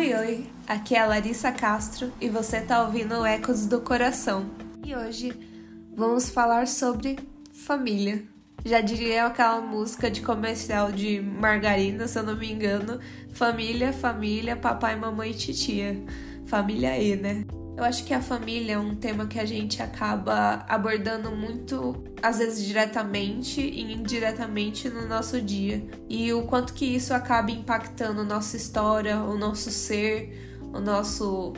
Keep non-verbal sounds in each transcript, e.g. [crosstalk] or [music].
Oi, oi, aqui é a Larissa Castro e você tá ouvindo Ecos do Coração. E hoje vamos falar sobre família. Já diria aquela música de comercial de margarina, se eu não me engano: família, família, papai, mamãe e titia. Família aí, né? Eu acho que a família é um tema que a gente acaba abordando muito, às vezes diretamente e indiretamente no nosso dia. E o quanto que isso acaba impactando nossa história, o nosso ser, o nosso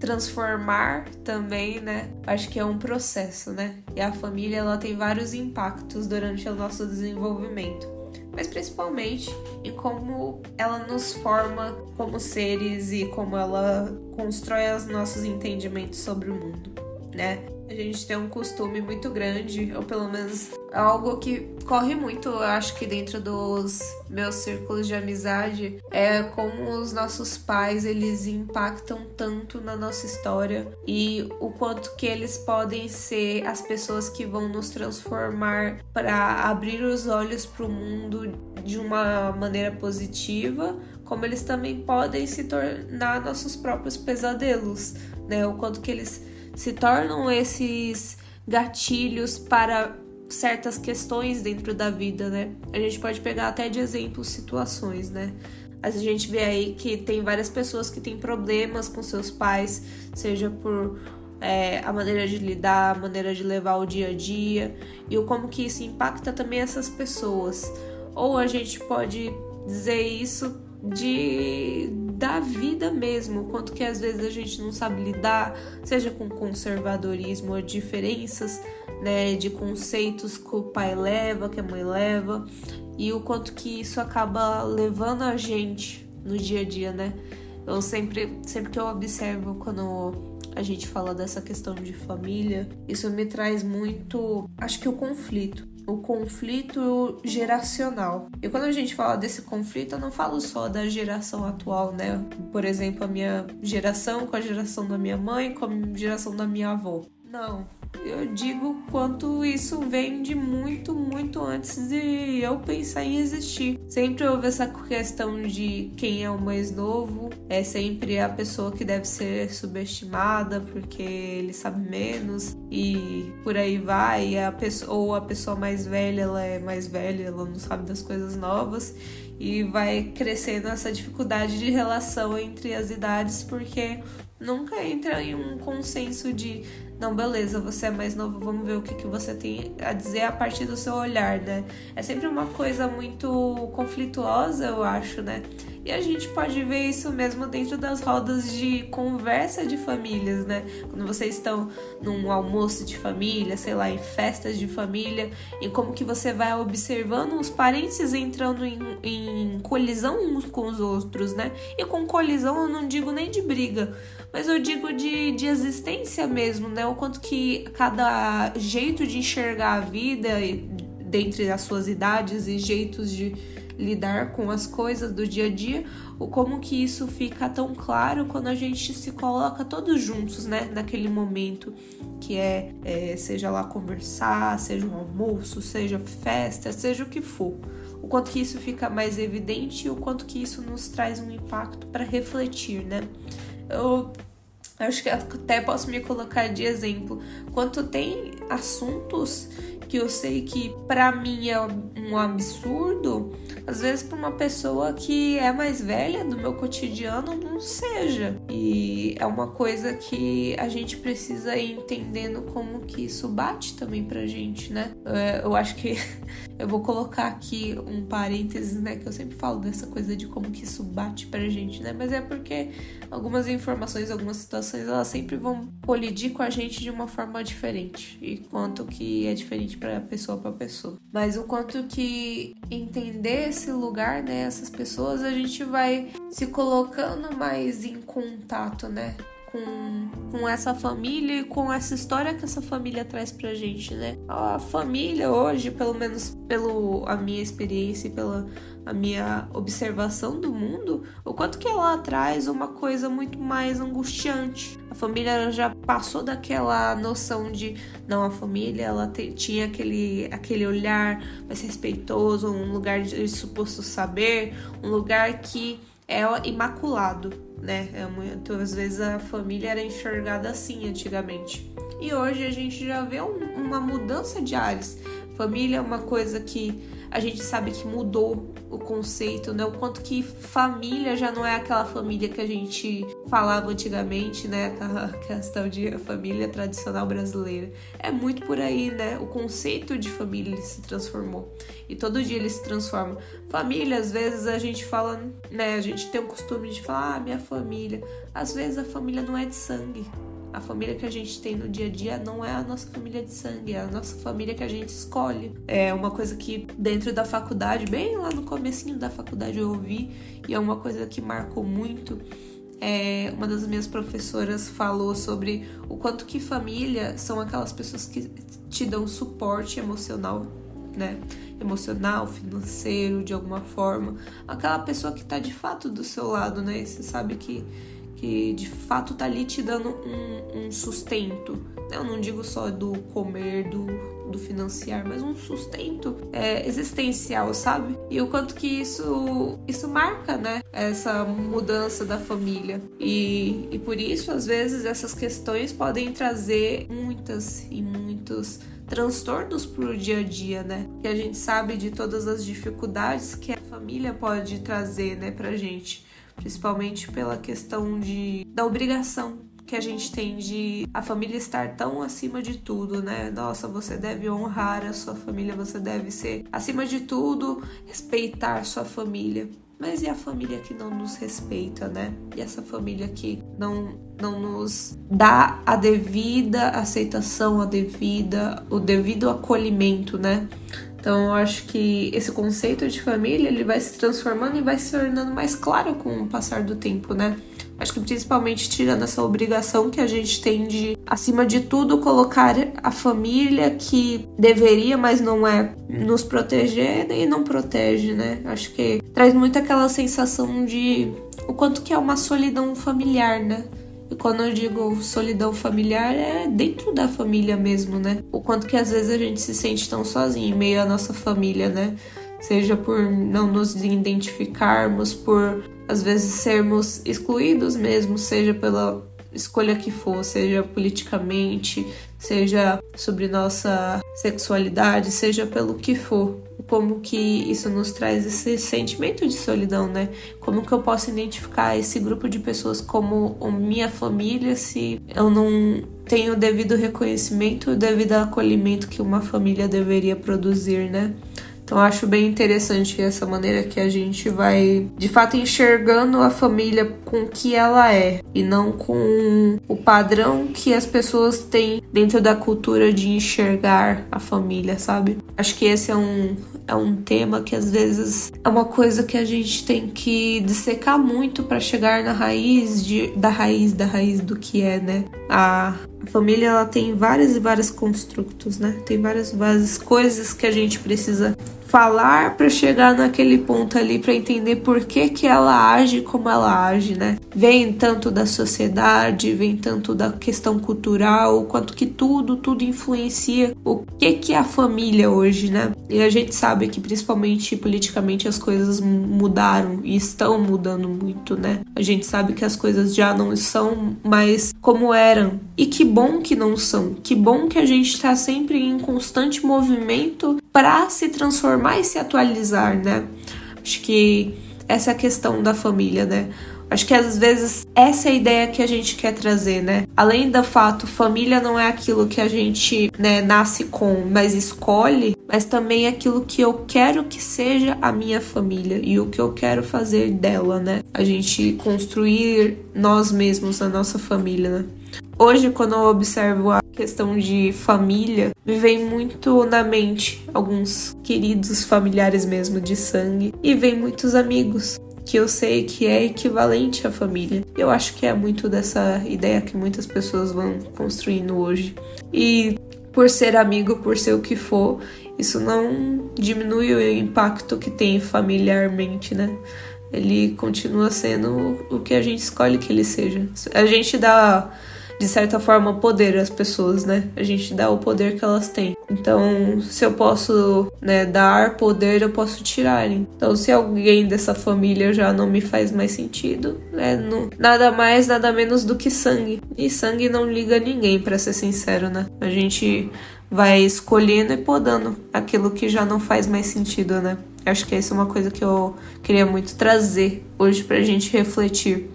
transformar também, né? Acho que é um processo, né? E a família ela tem vários impactos durante o nosso desenvolvimento mas principalmente em como ela nos forma como seres e como ela constrói os nossos entendimentos sobre o mundo, né? A gente tem um costume muito grande, ou pelo menos algo que corre muito, eu acho que dentro dos meus círculos de amizade, é como os nossos pais eles impactam tanto na nossa história e o quanto que eles podem ser as pessoas que vão nos transformar para abrir os olhos para o mundo de uma maneira positiva, como eles também podem se tornar nossos próprios pesadelos, né? O quanto que eles se tornam esses gatilhos para certas questões dentro da vida, né? A gente pode pegar até de exemplo situações, né? A gente vê aí que tem várias pessoas que têm problemas com seus pais, seja por é, a maneira de lidar, a maneira de levar o dia a dia e o como que isso impacta também essas pessoas. Ou a gente pode dizer isso de da vida mesmo, quanto que às vezes a gente não sabe lidar, seja com conservadorismo ou diferenças, né, de conceitos que o pai leva, que a mãe leva, e o quanto que isso acaba levando a gente no dia a dia, né? Eu sempre, sempre que eu observo quando a gente fala dessa questão de família, isso me traz muito, acho que o conflito o conflito geracional. E quando a gente fala desse conflito, eu não falo só da geração atual, né? Por exemplo, a minha geração com a geração da minha mãe, com a geração da minha avó. Não, eu digo quanto isso vem de muito, muito antes de eu pensar em existir. Sempre houve essa questão de quem é o mais novo, é sempre a pessoa que deve ser subestimada porque ele sabe menos e por aí vai. A pessoa, ou a pessoa mais velha, ela é mais velha, ela não sabe das coisas novas e vai crescendo essa dificuldade de relação entre as idades porque nunca entra em um consenso de não, beleza, você é mais novo, vamos ver o que, que você tem a dizer a partir do seu olhar, né? É sempre uma coisa muito conflituosa, eu acho, né? E a gente pode ver isso mesmo dentro das rodas de conversa de famílias, né? Quando vocês estão num almoço de família, sei lá, em festas de família, e como que você vai observando os parentes entrando em, em colisão uns com os outros, né? E com colisão eu não digo nem de briga, mas eu digo de, de existência mesmo, né? O quanto que cada jeito de enxergar a vida, dentre as suas idades e jeitos de lidar com as coisas do dia a dia, o como que isso fica tão claro quando a gente se coloca todos juntos, né, naquele momento que é, é seja lá conversar, seja um almoço, seja festa, seja o que for. O quanto que isso fica mais evidente e o quanto que isso nos traz um impacto para refletir, né? Eu acho que até posso me colocar de exemplo. Quanto tem assuntos que eu sei que para mim é um absurdo, às vezes para uma pessoa que é mais velha do meu cotidiano não seja. E é uma coisa que a gente precisa ir entendendo como que isso bate também pra gente, né? É, eu acho que [laughs] eu vou colocar aqui um parênteses, né, que eu sempre falo dessa coisa de como que isso bate pra gente, né? Mas é porque algumas informações, algumas situações, elas sempre vão colidir com a gente de uma forma diferente. E quanto que é diferente para pessoa para pessoa. Mas o quanto que entender esse lugar, né, essas pessoas, a gente vai se colocando mais em contato, né? Com, com essa família e com essa história que essa família traz pra gente, né? A família hoje, pelo menos pela a minha experiência e pela a minha observação do mundo, o quanto que ela traz uma coisa muito mais angustiante. A família já passou daquela noção de não a família, ela te, tinha aquele aquele olhar mais respeitoso, um lugar de suposto saber, um lugar que é imaculado, né? É, muitas vezes a família era enxergada assim antigamente. E hoje a gente já vê um, uma mudança de ares. Família é uma coisa que a gente sabe que mudou o conceito, né? O quanto que família já não é aquela família que a gente falava antigamente, né? Aquela [laughs] questão de família tradicional brasileira. É muito por aí, né? O conceito de família se transformou. E todo dia ele se transforma. Família, às vezes a gente fala, né? A gente tem o costume de falar, ah, minha família. Às vezes a família não é de sangue. A família que a gente tem no dia a dia não é a nossa família de sangue, é a nossa família que a gente escolhe. É uma coisa que dentro da faculdade, bem lá no comecinho da faculdade eu ouvi, e é uma coisa que marcou muito. É, uma das minhas professoras falou sobre o quanto que família são aquelas pessoas que te dão suporte emocional, né? Emocional, financeiro, de alguma forma. Aquela pessoa que tá de fato do seu lado, né? Você sabe que que de fato tá ali te dando um, um sustento. Eu não digo só do comer, do, do financiar, mas um sustento é, existencial, sabe? E o quanto que isso, isso marca, né? Essa mudança da família. E, e por isso, às vezes, essas questões podem trazer muitas e muitos transtornos pro dia a dia, né? Que a gente sabe de todas as dificuldades que a família pode trazer, né, pra gente principalmente pela questão de da obrigação que a gente tem de a família estar tão acima de tudo, né? Nossa, você deve honrar a sua família, você deve ser acima de tudo, respeitar sua família. Mas e a família que não nos respeita, né? E essa família que não, não nos dá a devida aceitação, a devida, o devido acolhimento, né? Então, eu acho que esse conceito de família ele vai se transformando e vai se tornando mais claro com o passar do tempo, né? Acho que principalmente tirando essa obrigação que a gente tem de, acima de tudo, colocar a família que deveria, mas não é, nos proteger e não protege, né? Acho que traz muito aquela sensação de o quanto que é uma solidão familiar, né? E quando eu digo solidão familiar, é dentro da família mesmo, né? O quanto que às vezes a gente se sente tão sozinho em meio à nossa família, né? Seja por não nos identificarmos, por às vezes sermos excluídos mesmo, seja pela escolha que for, seja politicamente, seja sobre nossa sexualidade, seja pelo que for como que isso nos traz esse sentimento de solidão, né? Como que eu posso identificar esse grupo de pessoas como minha família se eu não tenho o devido reconhecimento, o devido acolhimento que uma família deveria produzir, né? Então acho bem interessante essa maneira que a gente vai de fato enxergando a família com o que ela é e não com o padrão que as pessoas têm dentro da cultura de enxergar a família, sabe? Acho que esse é um é um tema que às vezes é uma coisa que a gente tem que dissecar muito para chegar na raiz de, da raiz da raiz do que é, né? A, a família ela tem vários e vários construtos, né? Tem várias várias coisas que a gente precisa falar para chegar naquele ponto ali para entender por que que ela age como ela age, né? Vem tanto da sociedade, vem tanto da questão cultural, quanto que tudo, tudo influencia o que que é a família hoje, né? E a gente sabe que principalmente politicamente as coisas mudaram e estão mudando muito, né? A gente sabe que as coisas já não são mais como eram. E que bom que não são. Que bom que a gente está sempre em constante movimento para se transformar e se atualizar, né? Acho que essa é a questão da família, né? Acho que às vezes essa é a ideia que a gente quer trazer, né? Além do fato, família não é aquilo que a gente né, nasce com, mas escolhe, mas também aquilo que eu quero que seja a minha família e o que eu quero fazer dela, né? A gente construir nós mesmos a nossa família, né? Hoje, quando eu observo a questão de família, me vem muito na mente alguns queridos familiares mesmo de sangue e vem muitos amigos que eu sei que é equivalente à família. Eu acho que é muito dessa ideia que muitas pessoas vão construindo hoje. E por ser amigo, por ser o que for, isso não diminui o impacto que tem familiarmente, né? Ele continua sendo o que a gente escolhe que ele seja. A gente dá de certa forma, poder às pessoas, né? A gente dá o poder que elas têm. Então, se eu posso né, dar poder, eu posso tirar. Então, se alguém dessa família já não me faz mais sentido, é no, nada mais, nada menos do que sangue. E sangue não liga ninguém, para ser sincero, né? A gente vai escolhendo e podando aquilo que já não faz mais sentido, né? Acho que essa é uma coisa que eu queria muito trazer hoje pra gente refletir.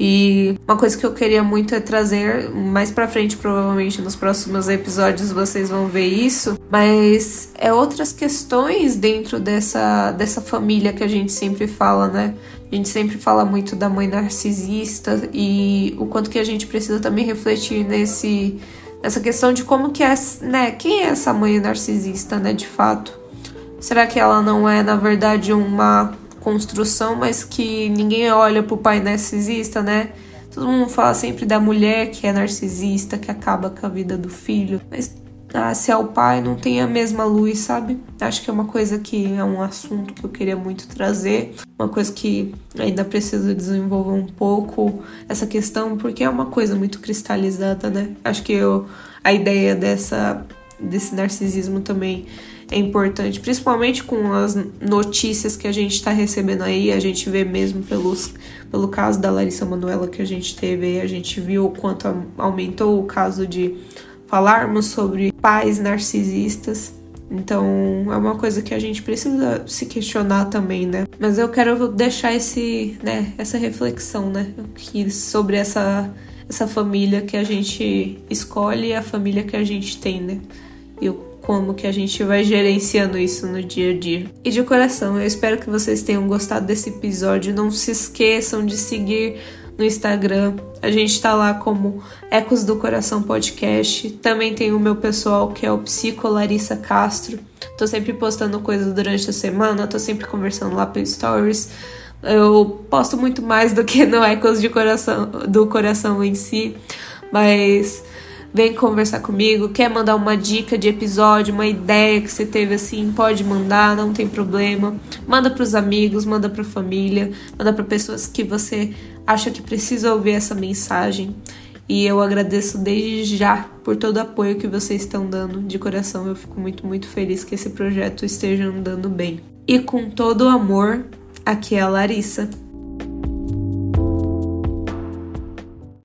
E uma coisa que eu queria muito é trazer mais para frente, provavelmente nos próximos episódios vocês vão ver isso, mas é outras questões dentro dessa dessa família que a gente sempre fala, né? A gente sempre fala muito da mãe narcisista e o quanto que a gente precisa também refletir nesse nessa questão de como que é, né, quem é essa mãe narcisista, né, de fato? Será que ela não é, na verdade, uma construção, mas que ninguém olha pro pai narcisista, né? Todo mundo fala sempre da mulher que é narcisista, que acaba com a vida do filho, mas ah, se é o pai, não tem a mesma luz, sabe? Acho que é uma coisa que é um assunto que eu queria muito trazer, uma coisa que ainda preciso desenvolver um pouco essa questão, porque é uma coisa muito cristalizada, né? Acho que eu, a ideia dessa, desse narcisismo também é importante, principalmente com as notícias que a gente está recebendo aí, a gente vê mesmo pelos, pelo caso da Larissa Manuela que a gente teve a gente viu o quanto aumentou o caso de falarmos sobre pais narcisistas. Então é uma coisa que a gente precisa se questionar também, né? Mas eu quero deixar esse, né, essa reflexão, né, sobre essa essa família que a gente escolhe e a família que a gente tem, né? E como que a gente vai gerenciando isso no dia a dia. E de coração, eu espero que vocês tenham gostado desse episódio. Não se esqueçam de seguir no Instagram. A gente tá lá como Ecos do Coração Podcast. Também tem o meu pessoal que é o Psico Larissa Castro. Tô sempre postando coisas durante a semana, tô sempre conversando lá pelo Stories. Eu posto muito mais do que no Ecos de Coração, do Coração em si, mas vem conversar comigo, quer mandar uma dica de episódio, uma ideia que você teve assim, pode mandar, não tem problema. Manda para os amigos, manda para família, manda para pessoas que você acha que precisa ouvir essa mensagem. E eu agradeço desde já por todo o apoio que vocês estão dando de coração. Eu fico muito, muito feliz que esse projeto esteja andando bem. E com todo o amor, aqui é a Larissa.